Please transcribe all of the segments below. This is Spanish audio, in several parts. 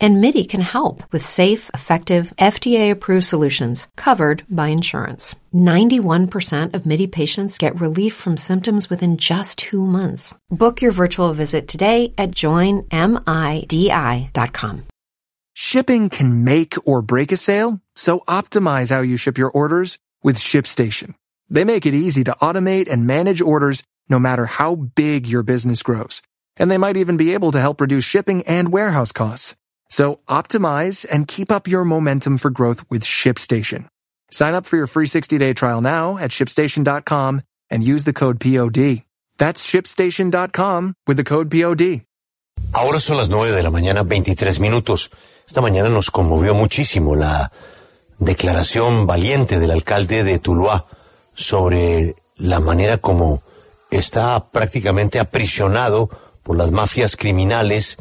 And MIDI can help with safe, effective, FDA approved solutions covered by insurance. 91% of MIDI patients get relief from symptoms within just two months. Book your virtual visit today at joinmidi.com. Shipping can make or break a sale, so optimize how you ship your orders with ShipStation. They make it easy to automate and manage orders no matter how big your business grows. And they might even be able to help reduce shipping and warehouse costs. So optimize and keep up your momentum for growth with ShipStation. Sign up for your free 60-day trial now at shipstation.com and use the code POD. That's shipstation.com with the code POD. Ahora son las 9 de la mañana, 23 minutos. Esta mañana nos conmovió muchísimo la declaración valiente del alcalde de Tuluá sobre la manera como está prácticamente aprisionado por las mafias criminales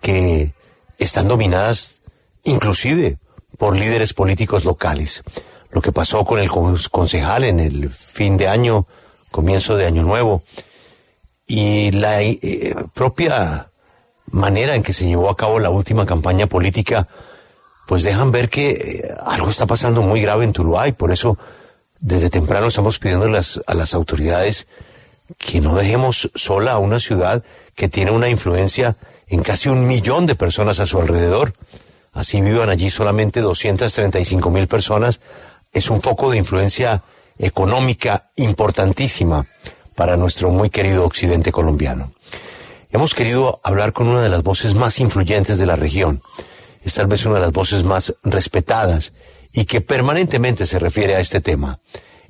que están dominadas inclusive por líderes políticos locales. Lo que pasó con el concejal en el fin de año, comienzo de año nuevo, y la eh, propia manera en que se llevó a cabo la última campaña política, pues dejan ver que eh, algo está pasando muy grave en Tuluá y por eso desde temprano estamos pidiendo a las autoridades que no dejemos sola a una ciudad que tiene una influencia en casi un millón de personas a su alrededor. Así vivan allí solamente 235 mil personas. Es un foco de influencia económica importantísima para nuestro muy querido occidente colombiano. Hemos querido hablar con una de las voces más influyentes de la región. Es tal vez una de las voces más respetadas y que permanentemente se refiere a este tema.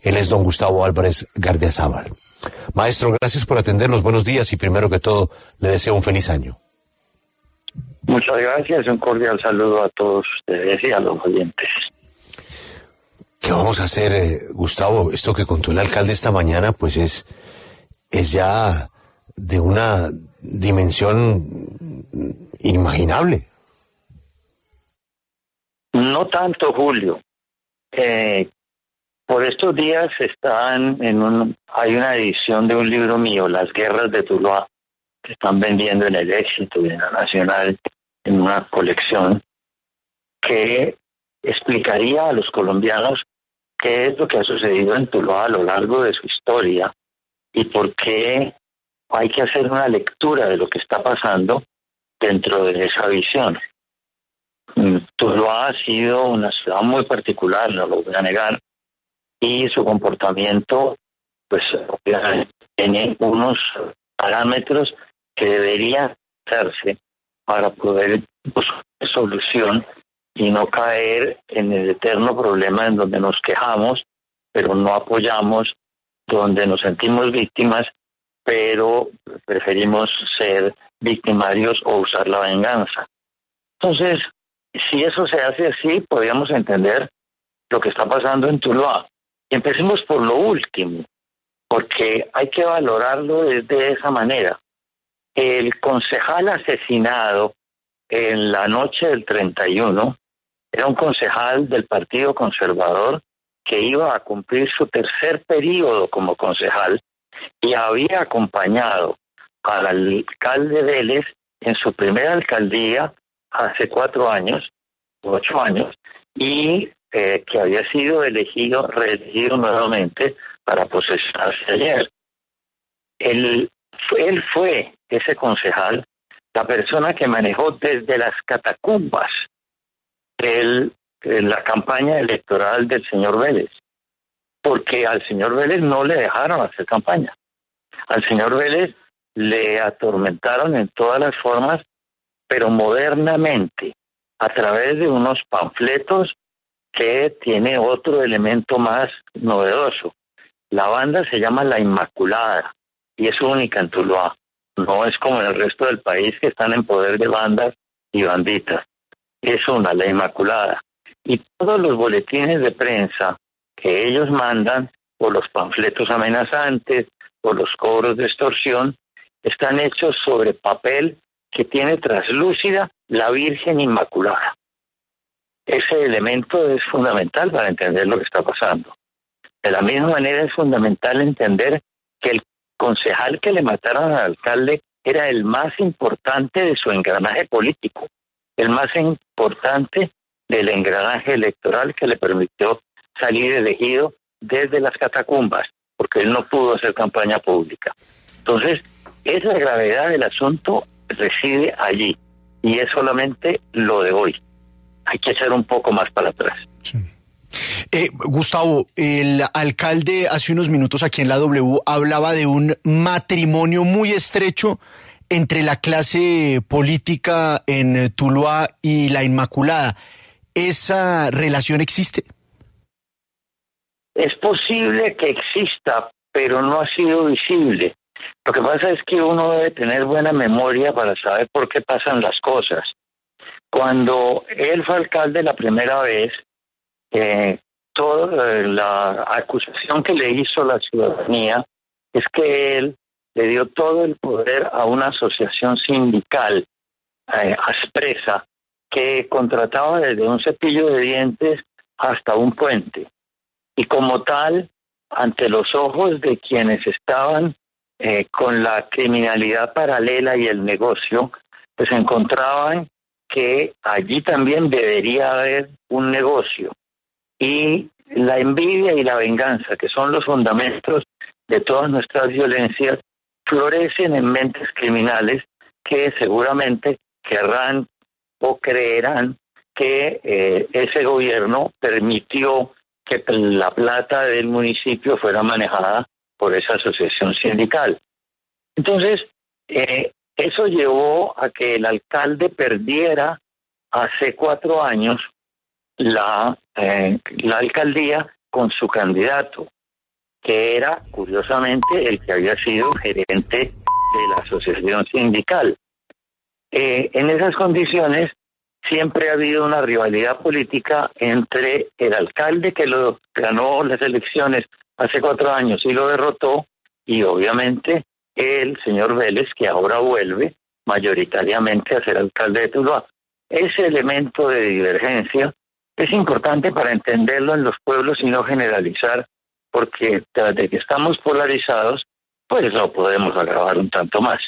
Él es don Gustavo Álvarez Gardiazabal. Maestro, gracias por atendernos. Buenos días y primero que todo le deseo un feliz año. Muchas gracias, un cordial saludo a todos ustedes y a los oyentes. ¿Qué vamos a hacer, eh, Gustavo? Esto que contó el alcalde esta mañana, pues es, es ya de una dimensión inimaginable. No tanto, Julio. Eh, por estos días están en un, hay una edición de un libro mío, Las guerras de Tuluá, que están vendiendo en el éxito de la Nacional en una colección que explicaría a los colombianos qué es lo que ha sucedido en Tuluá a lo largo de su historia y por qué hay que hacer una lectura de lo que está pasando dentro de esa visión. Mm, Tuluá ha sido una ciudad muy particular, no lo voy a negar, y su comportamiento, pues, tiene unos parámetros que deberían hacerse para poder buscar solución y no caer en el eterno problema en donde nos quejamos, pero no apoyamos, donde nos sentimos víctimas, pero preferimos ser victimarios o usar la venganza. Entonces, si eso se hace así, podríamos entender lo que está pasando en Tuluá. Empecemos por lo último, porque hay que valorarlo de esa manera. El concejal asesinado en la noche del 31 era un concejal del Partido Conservador que iba a cumplir su tercer periodo como concejal y había acompañado al alcalde Vélez en su primera alcaldía hace cuatro años, ocho años, y eh, que había sido elegido, reelegido nuevamente para posesionarse ayer. Él, él fue ese concejal, la persona que manejó desde las catacumbas la campaña electoral del señor Vélez, porque al señor Vélez no le dejaron hacer campaña. Al señor Vélez le atormentaron en todas las formas, pero modernamente, a través de unos panfletos que tiene otro elemento más novedoso. La banda se llama La Inmaculada y es única en Tuluá. No es como en el resto del país que están en poder de bandas y banditas. Es una, la Inmaculada. Y todos los boletines de prensa que ellos mandan, o los panfletos amenazantes, o los cobros de extorsión, están hechos sobre papel que tiene traslúcida la Virgen Inmaculada. Ese elemento es fundamental para entender lo que está pasando. De la misma manera es fundamental entender que el concejal que le mataron al alcalde era el más importante de su engranaje político, el más importante del engranaje electoral que le permitió salir elegido desde las catacumbas, porque él no pudo hacer campaña pública. Entonces, esa gravedad del asunto reside allí y es solamente lo de hoy. Hay que echar un poco más para atrás. Eh, Gustavo, el alcalde hace unos minutos aquí en la W hablaba de un matrimonio muy estrecho entre la clase política en Tuluá y la Inmaculada. ¿Esa relación existe? Es posible que exista, pero no ha sido visible. Lo que pasa es que uno debe tener buena memoria para saber por qué pasan las cosas. Cuando él fue alcalde la primera vez, eh, toda la acusación que le hizo la ciudadanía es que él le dio todo el poder a una asociación sindical eh, aspresa que contrataba desde un cepillo de dientes hasta un puente. Y como tal, ante los ojos de quienes estaban eh, con la criminalidad paralela y el negocio, pues encontraban que allí también debería haber un negocio. Y la envidia y la venganza, que son los fundamentos de todas nuestras violencias, florecen en mentes criminales que seguramente querrán o creerán que eh, ese gobierno permitió que la plata del municipio fuera manejada por esa asociación sindical. Entonces, eh, eso llevó a que el alcalde perdiera hace cuatro años la, eh, la alcaldía con su candidato, que era, curiosamente, el que había sido gerente de la asociación sindical. Eh, en esas condiciones, siempre ha habido una rivalidad política entre el alcalde que lo ganó las elecciones hace cuatro años y lo derrotó, y obviamente el señor Vélez, que ahora vuelve mayoritariamente a ser alcalde de Tuluá. Ese elemento de divergencia es importante para entenderlo en los pueblos y no generalizar, porque tras de que estamos polarizados, pues lo podemos agravar un tanto más.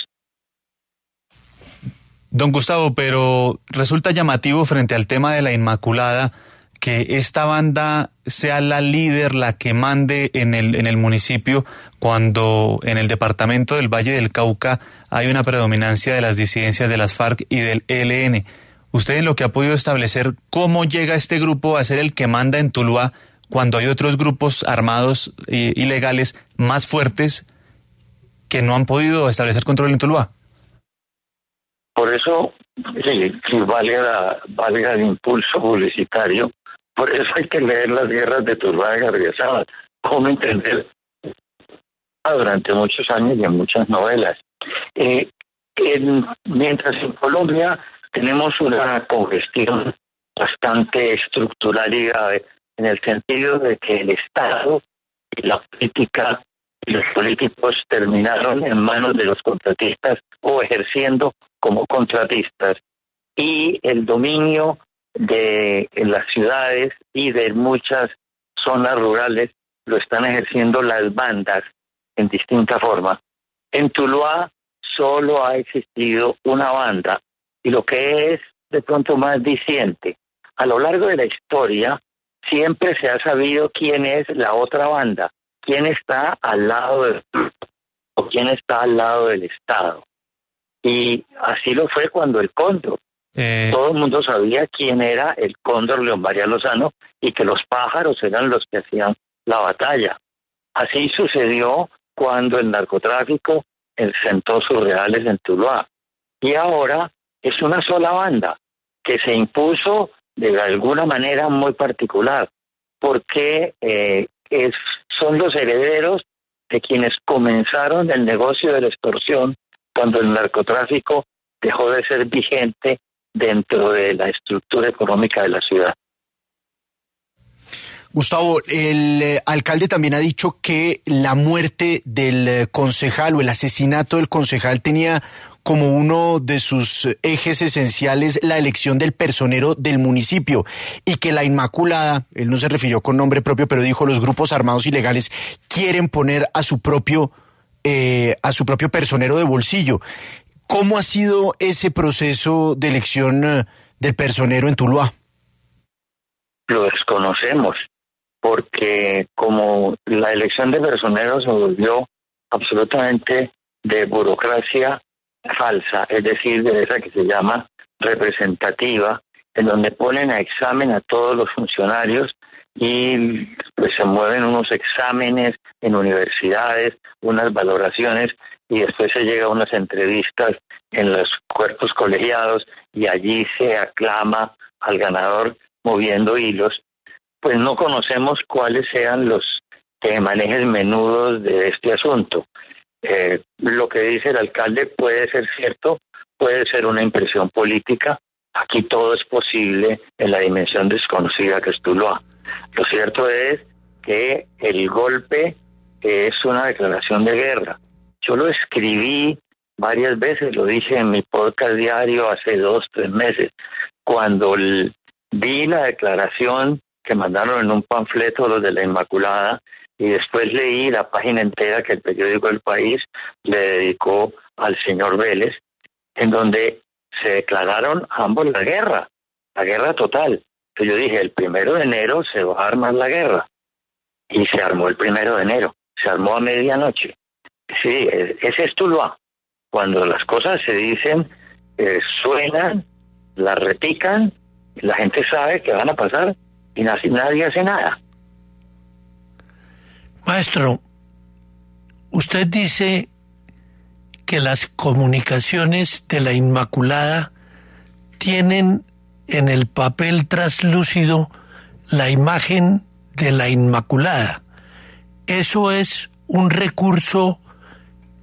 Don Gustavo, pero resulta llamativo frente al tema de la Inmaculada que esta banda sea la líder, la que mande en el, en el municipio, cuando en el departamento del Valle del Cauca hay una predominancia de las disidencias de las FARC y del ELN. ¿Usted lo que ha podido establecer cómo llega este grupo a ser el que manda en Tuluá cuando hay otros grupos armados ilegales más fuertes que no han podido establecer control en Tuluá? Por eso, sí, valga, valga el impulso publicitario, por eso hay que leer las guerras de Tuluá y Gardiazabal, cómo entender durante muchos años y en muchas novelas. Eh, mientras en Colombia tenemos una congestión bastante estructural y grave, en el sentido de que el Estado y la política y los políticos terminaron en manos de los contratistas o ejerciendo como contratistas y el dominio de las ciudades y de muchas zonas rurales lo están ejerciendo las bandas en distinta forma. En Tuluá solo ha existido una banda y lo que es de pronto más diciente, a lo largo de la historia siempre se ha sabido quién es la otra banda, quién está al lado del o quién está al lado del Estado. Y así lo fue cuando el Cóndor. Eh. Todo el mundo sabía quién era el Cóndor León María Lozano y que los pájaros eran los que hacían la batalla. Así sucedió cuando el narcotráfico sentó sus reales en Tuluá. Y ahora es una sola banda que se impuso de alguna manera muy particular, porque eh, es, son los herederos de quienes comenzaron el negocio de la extorsión cuando el narcotráfico dejó de ser vigente dentro de la estructura económica de la ciudad. Gustavo, el eh, alcalde también ha dicho que la muerte del eh, concejal o el asesinato del concejal tenía como uno de sus ejes esenciales la elección del personero del municipio y que la Inmaculada, él no se refirió con nombre propio, pero dijo los grupos armados ilegales quieren poner a su propio eh, a su propio personero de bolsillo. ¿Cómo ha sido ese proceso de elección eh, del personero en Tuluá? Lo desconocemos, porque como la elección de personeros se volvió absolutamente de burocracia falsa, es decir, de esa que se llama representativa, en donde ponen a examen a todos los funcionarios y pues se mueven unos exámenes en universidades, unas valoraciones y después se llega a unas entrevistas en los cuerpos colegiados y allí se aclama al ganador moviendo hilos, pues no conocemos cuáles sean los manejes menudos de este asunto. Eh, lo que dice el alcalde puede ser cierto, puede ser una impresión política. Aquí todo es posible en la dimensión desconocida que es Tuluá. Lo cierto es que el golpe es una declaración de guerra. Yo lo escribí varias veces, lo dije en mi podcast diario hace dos, tres meses, cuando vi la declaración que mandaron en un panfleto los de la Inmaculada y después leí la página entera que el periódico El País le dedicó al señor Vélez, en donde se declararon ambos la guerra, la guerra total. Entonces yo dije, el primero de enero se va a armar la guerra. Y se armó el primero de enero, se armó a medianoche. Sí, ese es Tuluá. Cuando las cosas se dicen, eh, suenan, las repican, la gente sabe que van a pasar y nadie hace nada. Maestro, usted dice que las comunicaciones de la Inmaculada tienen en el papel traslúcido la imagen de la Inmaculada. ¿Eso es un recurso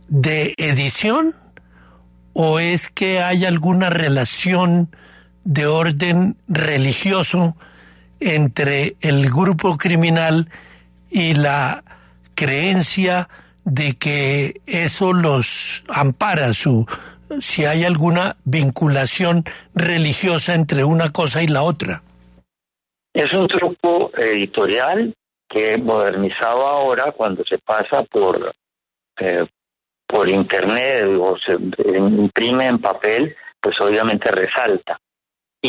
de edición o es que hay alguna relación de orden religioso entre el grupo criminal y la creencia de que eso los ampara su si hay alguna vinculación religiosa entre una cosa y la otra. Es un truco editorial que modernizado ahora cuando se pasa por eh, por internet o se imprime en papel, pues obviamente resalta.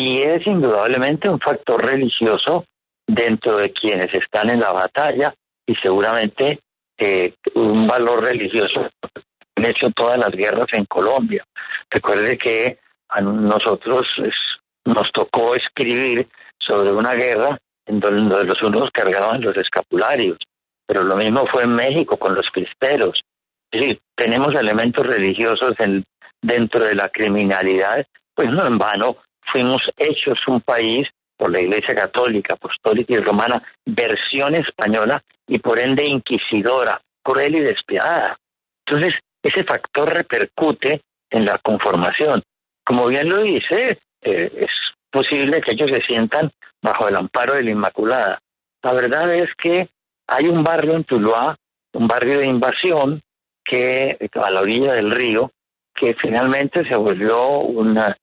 Y es indudablemente un factor religioso dentro de quienes están en la batalla y seguramente eh, un valor religioso han hecho todas las guerras en Colombia. Recuerde que a nosotros nos tocó escribir sobre una guerra en donde los unos cargaban los escapularios, pero lo mismo fue en México con los cristeros. Es tenemos elementos religiosos en, dentro de la criminalidad, pues no en vano fuimos hechos un país por la Iglesia Católica, Apostólica y Romana, versión española y por ende inquisidora, cruel y despiadada. Entonces, ese factor repercute en la conformación. Como bien lo dice, eh, es posible que ellos se sientan bajo el amparo de la Inmaculada. La verdad es que hay un barrio en Tuluá, un barrio de invasión, que a la orilla del río, que finalmente se volvió una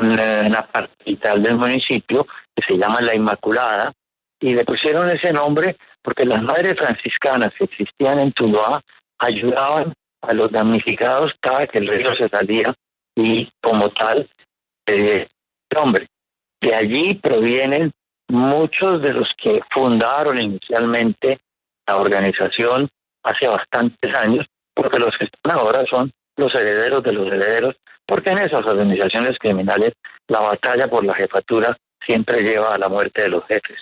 una, parte vital del municipio que se llama La Inmaculada y le pusieron ese nombre porque las madres franciscanas que existían en Tuluá ayudaban a los damnificados cada que el río se salía y como tal eh, nombre. De allí provienen muchos de los que fundaron inicialmente la organización hace bastantes años, porque los que están ahora son los herederos de los herederos porque en esas organizaciones criminales la batalla por la jefatura siempre lleva a la muerte de los jefes.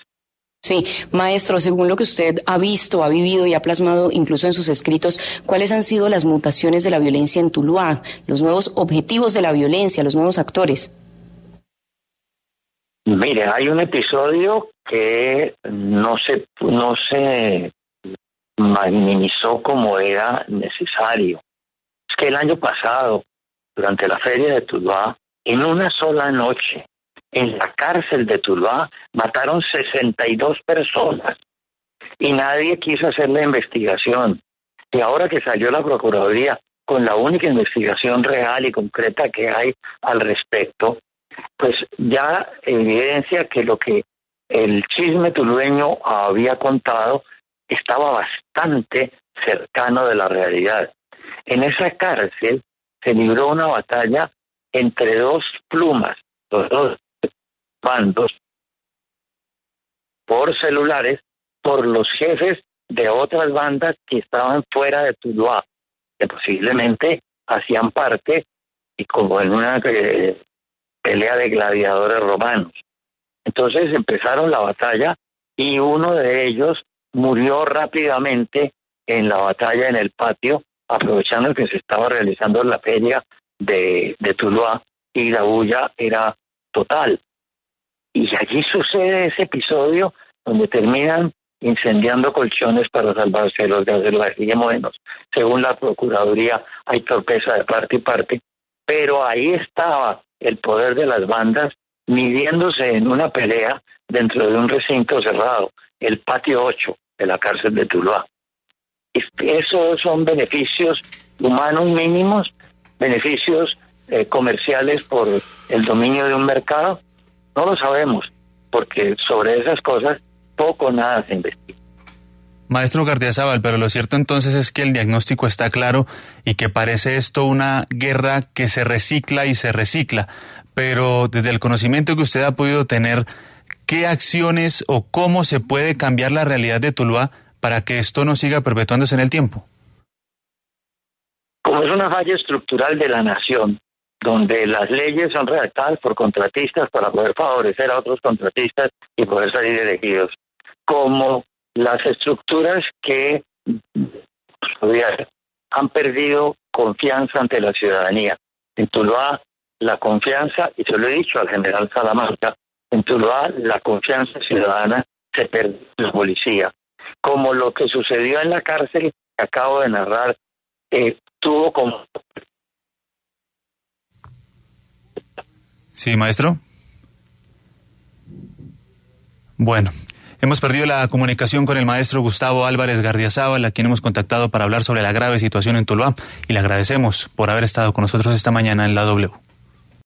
Sí, maestro, según lo que usted ha visto, ha vivido y ha plasmado incluso en sus escritos, ¿cuáles han sido las mutaciones de la violencia en Tuluá, los nuevos objetivos de la violencia, los nuevos actores? Mire, hay un episodio que no se, no se minimizó como era necesario. Que el año pasado durante la feria de Tuluá, en una sola noche, en la cárcel de Tuluá, mataron 62 personas y nadie quiso hacer la investigación. Y ahora que salió la Procuraduría con la única investigación real y concreta que hay al respecto, pues ya evidencia que lo que el chisme tulueño había contado estaba bastante cercano de la realidad. En esa cárcel se libró una batalla entre dos plumas, los dos bandos, por celulares, por los jefes de otras bandas que estaban fuera de Tuluá, que posiblemente hacían parte, y como en una eh, pelea de gladiadores romanos. Entonces empezaron la batalla y uno de ellos murió rápidamente en la batalla en el patio, aprovechando que se estaba realizando la feria de, de Tuluá y la bulla era total. Y allí sucede ese episodio donde terminan incendiando colchones para salvarse de los gases lacrimógenos. Según la Procuraduría, hay torpeza de parte y parte, pero ahí estaba el poder de las bandas midiéndose en una pelea dentro de un recinto cerrado, el patio 8 de la cárcel de Tuluá. Esos son beneficios humanos mínimos, beneficios eh, comerciales por el dominio de un mercado. No lo sabemos, porque sobre esas cosas poco nada se investiga. Maestro Gardiazabal, pero lo cierto entonces es que el diagnóstico está claro y que parece esto una guerra que se recicla y se recicla. Pero desde el conocimiento que usted ha podido tener, ¿qué acciones o cómo se puede cambiar la realidad de Tuluá para que esto no siga perpetuándose en el tiempo? Como es una falla estructural de la nación, donde las leyes son redactadas por contratistas para poder favorecer a otros contratistas y poder salir elegidos, como las estructuras que han perdido confianza ante la ciudadanía. En Tuluá, la confianza, y se lo he dicho al general Salamanca, en Tuluá la confianza ciudadana se perdió en la policía. Como lo que sucedió en la cárcel que acabo de narrar, eh, tuvo como... Sí, maestro. Bueno, Hemos perdido la comunicación con el maestro Gustavo Álvarez Gardiazabal, a quien hemos contactado para hablar sobre la grave situación en Tuluá, y le agradecemos por haber estado con nosotros esta mañana en la W.